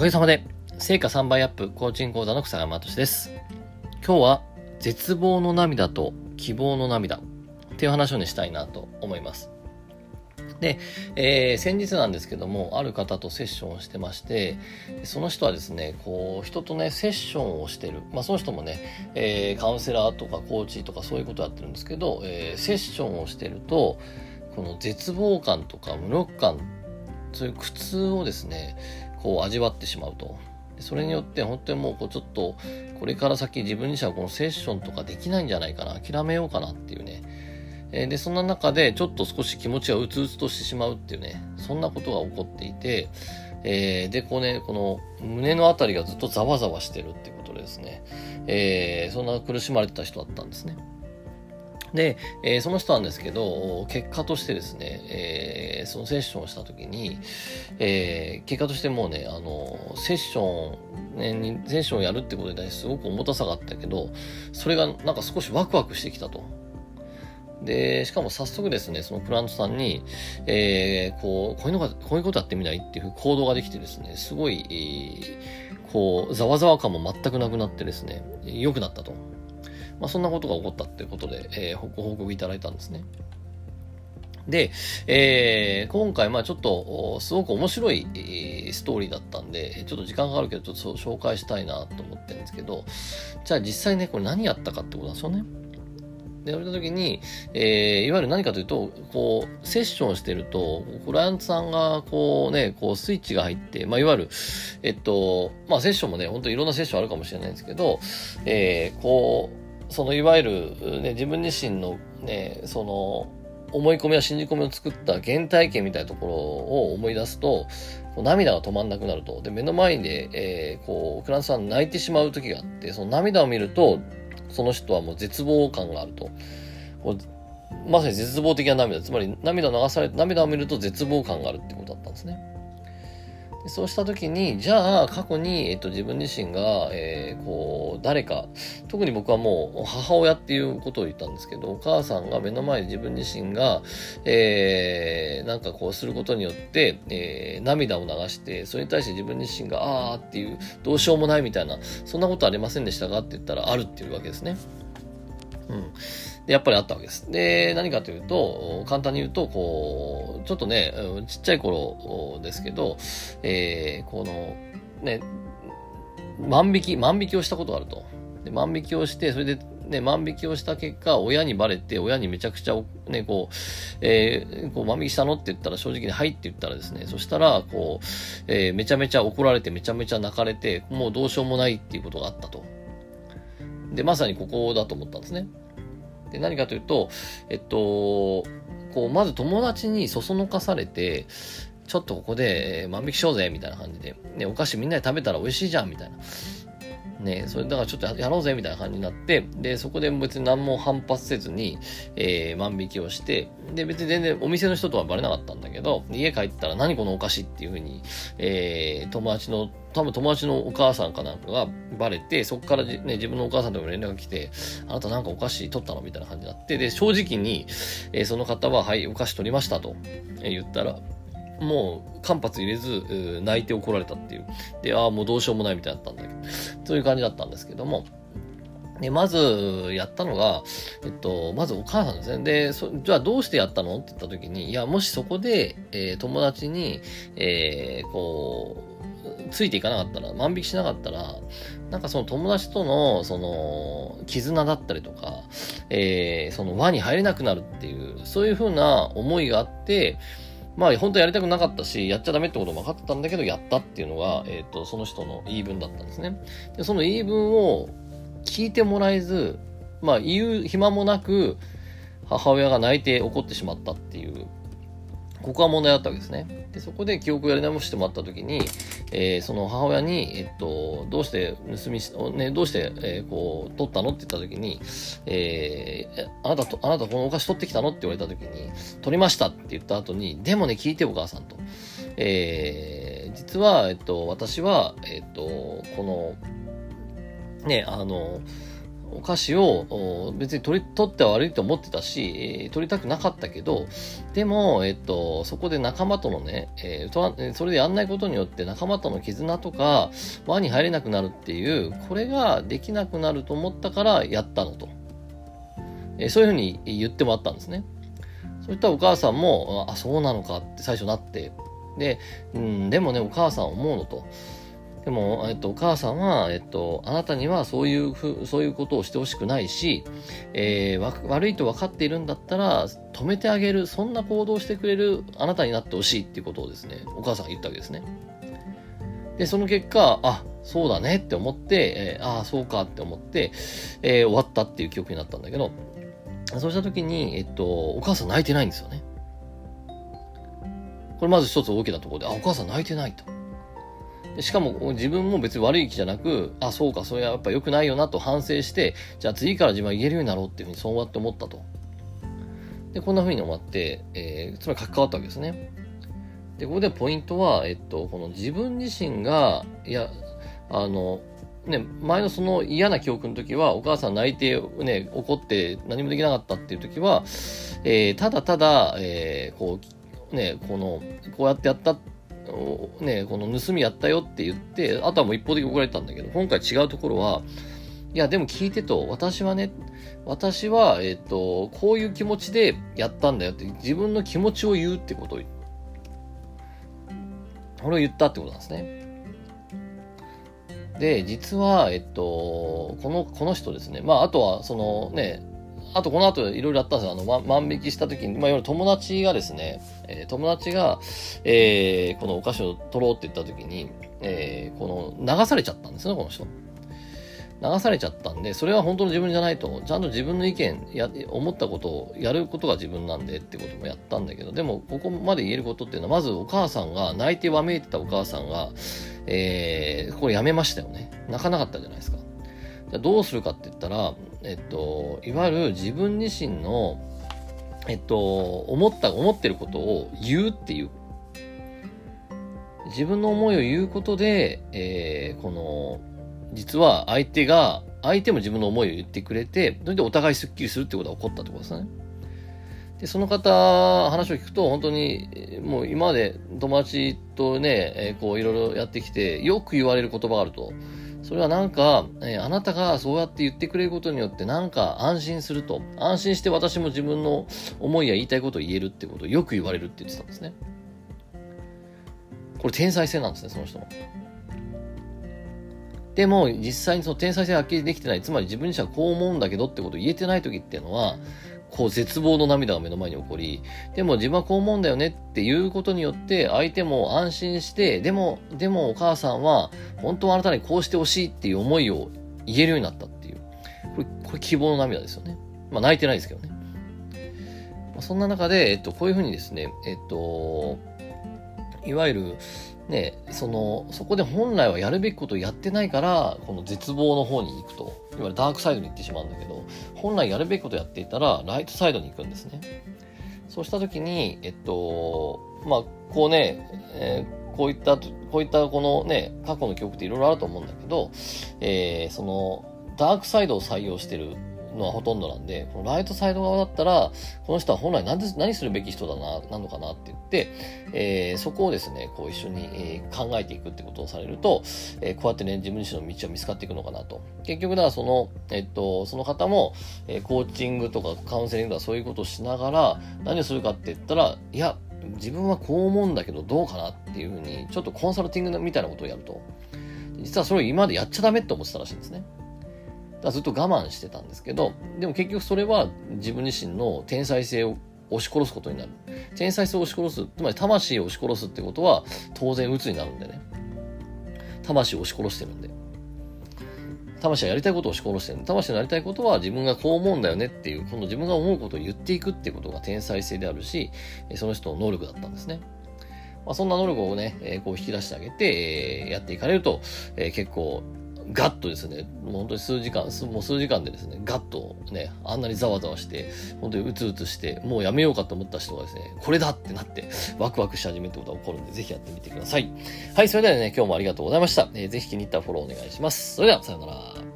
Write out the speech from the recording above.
かげさまで、成果3倍アップコーチング講座の草山敏です。今日は、絶望の涙と希望の涙っていう話をね、したいなと思います。で、えー、先日なんですけども、ある方とセッションをしてまして、その人はですね、こう、人とね、セッションをしてる。まあ、その人もね、えー、カウンセラーとかコーチとかそういうことやってるんですけど、えー、セッションをしてると、この絶望感とか無力感、そういう苦痛をですね、こう味わってしまうと。それによって本当にもうこうちょっとこれから先自分自身はこのセッションとかできないんじゃないかな諦めようかなっていうねで、そんな中でちょっと少し気持ちがうつうつとしてしまうっていうね、そんなことが起こっていて、えー、で、こうね、この胸のあたりがずっとざわざわしてるっていうことでですね、えー、そんな苦しまれてた人だったんですね。で、えー、その人なんですけど、結果としてですね、えー、そのセッションをしたときに、えー、結果としてもうね、あの、セッション、ね、セッションをやるってことですごく重たさがあったけど、それがなんか少しワクワクしてきたと。で、しかも早速ですね、そのクラントさんに、えー、こう、こういうのが、こういうことやってみないっていう行動ができてですね、すごい、こう、ざわざわ感も全くなくなってですね、良くなったと。まあ、そんなことが起こったってことで、えー、ご報告いただいたんですね。で、えー、今回、まあちょっと、すごく面白い、ストーリーだったんで、ちょっと時間があるけど、ちょっと紹介したいなと思ってるんですけど、じゃあ実際ね、これ何やったかってことなんですよね。で、言われた時に、えー、いわゆる何かというと、こう、セッションしてると、クライアントさんが、こうね、こう、スイッチが入って、まあ、いわゆる、えっと、まあ、セッションもね、本当いろんなセッションあるかもしれないんですけど、えー、こう、その、いわゆる、ね、自分自身の、ね、その、思い込みや信じ込みを作った原体験みたいなところを思い出すと、涙が止まんなくなると。で、目の前で、えー、こう、クラントさん泣いてしまう時があって、その涙を見ると、その人はもう絶望感があると。まさに絶望的な涙。つまり涙を流されて、涙を見ると絶望感があるってことだったんですね。そうした時に、じゃあ過去に、えっと、自分自身が、えー、こう、誰か、特に僕はもう母親っていうことを言ったんですけど、お母さんが目の前で自分自身が、えー、なんかこうすることによって、えー、涙を流して、それに対して自分自身が、あーっていう、どうしようもないみたいな、そんなことありませんでしたかって言ったら、あるっていうわけですね。うん。やっぱりあったわけです。で、何かというと、簡単に言うと、こう、ちょっとね、ちっちゃい頃ですけど、えー、この、ね、万引き、万引きをしたことがあると。で万引きをして、それで、ね、万引きをした結果、親にバレて、親にめちゃくちゃ、ね、こう、えー、こう、万引きしたのって言ったら、正直に、はいって言ったらですね、そしたら、こう、えー、めちゃめちゃ怒られて、めちゃめちゃ泣かれて、もうどうしようもないっていうことがあったと。で、まさにここだと思ったんですね。で、何かというと、えっと、こう、まず友達にそそのかされて、ちょっとここで万引きしようぜ、みたいな感じで、ね、お菓子みんなで食べたら美味しいじゃん、みたいな。ね、それだからちょっとやろうぜみたいな感じになって、で、そこで別に何も反発せずに、えー、万引きをして、で、別に全然お店の人とはバレなかったんだけど、家帰ったら何このお菓子っていうふうに、えー、友達の、多分友達のお母さんかなんかがバレて、そこからね、自分のお母さんとも連絡が来て、あなたなんかお菓子取ったのみたいな感じになって、で、正直に、えー、その方は、はい、お菓子取りましたと、言ったら、もう間髪入れず、泣いて怒られたっていう。で、ああ、もうどうしようもないみたいだったんだけど、そういう感じだったんですけども、で、まず、やったのが、えっと、まずお母さんですね。で、そじゃあどうしてやったのって言った時に、いや、もしそこで、えー、友達に、えー、こう、ついていかなかったら、万引きしなかったら、なんかその友達との、その、絆だったりとか、えー、その輪に入れなくなるっていう、そういうふうな思いがあって、まあ本当やりたくなかったし、やっちゃダメってことも分かったんだけど、やったっていうのが、えっ、ー、と、その人の言い分だったんですね。で、その言い分を聞いてもらえず、まあ言う暇もなく、母親が泣いて怒ってしまったっていうここは問題だったわけですね。で、そこで記憶をやり直してもらったときに、えー、その母親に、えっと、どうして盗みし、ね、どうして、えー、こう、取ったのって言ったときに、えー、あなたと、あなたこのお菓子取ってきたのって言われたときに、取りましたって言った後に、でもね、聞いてお母さんと。えー、実は、えっと、私は、えっと、この、ね、あの、お菓子を別に取り、取っては悪いと思ってたし、取りたくなかったけど、でも、えっと、そこで仲間とのね、えー、それでやんないことによって仲間との絆とか、輪に入れなくなるっていう、これができなくなると思ったからやったのと。えー、そういうふうに言ってもらったんですね。そういったお母さんも、あ、そうなのかって最初なって、で、うん、でもね、お母さん思うのと。でも、えっと、お母さんは、えっと、あなたにはそういうふ、そういうことをしてほしくないし、えー、悪いと分かっているんだったら、止めてあげる、そんな行動をしてくれるあなたになってほしいっていうことをですね、お母さんが言ったわけですね。で、その結果、あ、そうだねって思って、えー、ああ、そうかって思って、えー、終わったっていう記憶になったんだけど、そうした時に、えっと、お母さん泣いてないんですよね。これまず一つ大きなところで、あ、お母さん泣いてないと。しかも自分も別に悪い気じゃなく、あ、そうか、それはやっぱ良くないよなと反省して、じゃあ次から自分は言えるようになろうっていうふうにそうやって思ったと。で、こんなふうに思って、えー、つまり書き換わったわけですね。で、ここでポイントは、えっと、この自分自身が、いや、あの、ね、前のその嫌な記憶の時は、お母さん泣いて、ね、怒って何もできなかったっていう時は、えー、ただただ、えー、こう、ね、この、こうやってやったね、この盗みやったよって言って、あとはもう一方的に怒られたんだけど、今回違うところは、いや、でも聞いてと、私はね、私は、えっ、と、こういう気持ちでやったんだよって、自分の気持ちを言うってことを、これを言ったってことなんですね。で、実は、えっと、この、この人ですね。まあ、あとは、そのね、あとこの後いろいろあったんですよ。あの、ま、万引きした時に、まあ、いわゆる友達がですね、えー、友達が、えー、このお菓子を取ろうって言った時に、えー、この、流されちゃったんですね、この人。流されちゃったんで、それは本当の自分じゃないと、ちゃんと自分の意見、や、思ったことをやることが自分なんでってこともやったんだけど、でも、ここまで言えることっていうのは、まずお母さんが、泣いてわめいてたお母さんが、えー、これやめましたよね。泣かなかったじゃないですか。じゃどうするかって言ったら、えっと、いわゆる自分自身の、えっと、思った、思ってることを言うっていう。自分の思いを言うことで、えー、この、実は相手が、相手も自分の思いを言ってくれて、それでお互いスッキリするってことが起こったってことですね。で、その方、話を聞くと、本当に、もう今まで友達とね、えー、こういろいろやってきて、よく言われる言葉があると。それはなんか、えー、あなたがそうやって言ってくれることによってなんか安心すると。安心して私も自分の思いや言いたいことを言えるってことをよく言われるって言ってたんですね。これ天才性なんですね、その人の。でも、実際にその天才性はっきりできてない。つまり自分自身はこう思うんだけどってことを言えてない時っていうのは、こう絶望の涙が目の前に起こり、でも自分はこう思うんだよねっていうことによって相手も安心して、でも、でもお母さんは本当はあなたにこうしてほしいっていう思いを言えるようになったっていう。これ、これ希望の涙ですよね。まあ泣いてないですけどね。まあ、そんな中で、えっと、こういうふうにですね、えっと、いわゆる、ね、その、そこで本来はやるべきことをやってないから、この絶望の方に行くと、いわゆるダークサイドに行ってしまうんだけど、本来やるべきことやっていたら、ライトサイドに行くんですね。そうしたときに、えっと、まあ、こうね、えー、こういった、こういったこのね、過去の記憶っていろいろあると思うんだけど、えー、その、ダークサイドを採用してるのはほとんどなんで、このライトサイド側だったら、この人は本来何で何するべき人だな、なのかなって言って、えー、そこをですね、こう一緒に、えー、考えていくってことをされると、えー、こうやってね、自分自身の道は見つかっていくのかなと。結局、だからその、えっと、その方も、えー、コーチングとかカウンセリングとかそういうことをしながら、何をするかって言ったら、いや、自分はこう思うんだけどどうかなっていうふうに、ちょっとコンサルティングみたいなことをやると。実はそれを今までやっちゃダメって思ってたらしいんですね。ずっと我慢してたんですけど、でも結局それは自分自身の天才性を押し殺すことになる。天才性を押し殺す、つまり魂を押し殺すってことは当然鬱になるんでね。魂を押し殺してるんで。魂はやりたいことを押し殺してる。魂のやりたいことは自分がこう思うんだよねっていう、この自分が思うことを言っていくってことが天才性であるし、その人の能力だったんですね。まあ、そんな能力をね、えこう引き出してあげて、えやっていかれると、え結構ガッとですね、もう本当に数時間、もう数時間でですね、ガッとね、あんなにざわざわして、本当にうつうつして、もうやめようかと思った人がですね、これだってなって、ワクワクし始めるってことが起こるんで、ぜひやってみてください。はい、それではね、今日もありがとうございました。えー、ぜひ気に入ったフォローお願いします。それでは、さようなら。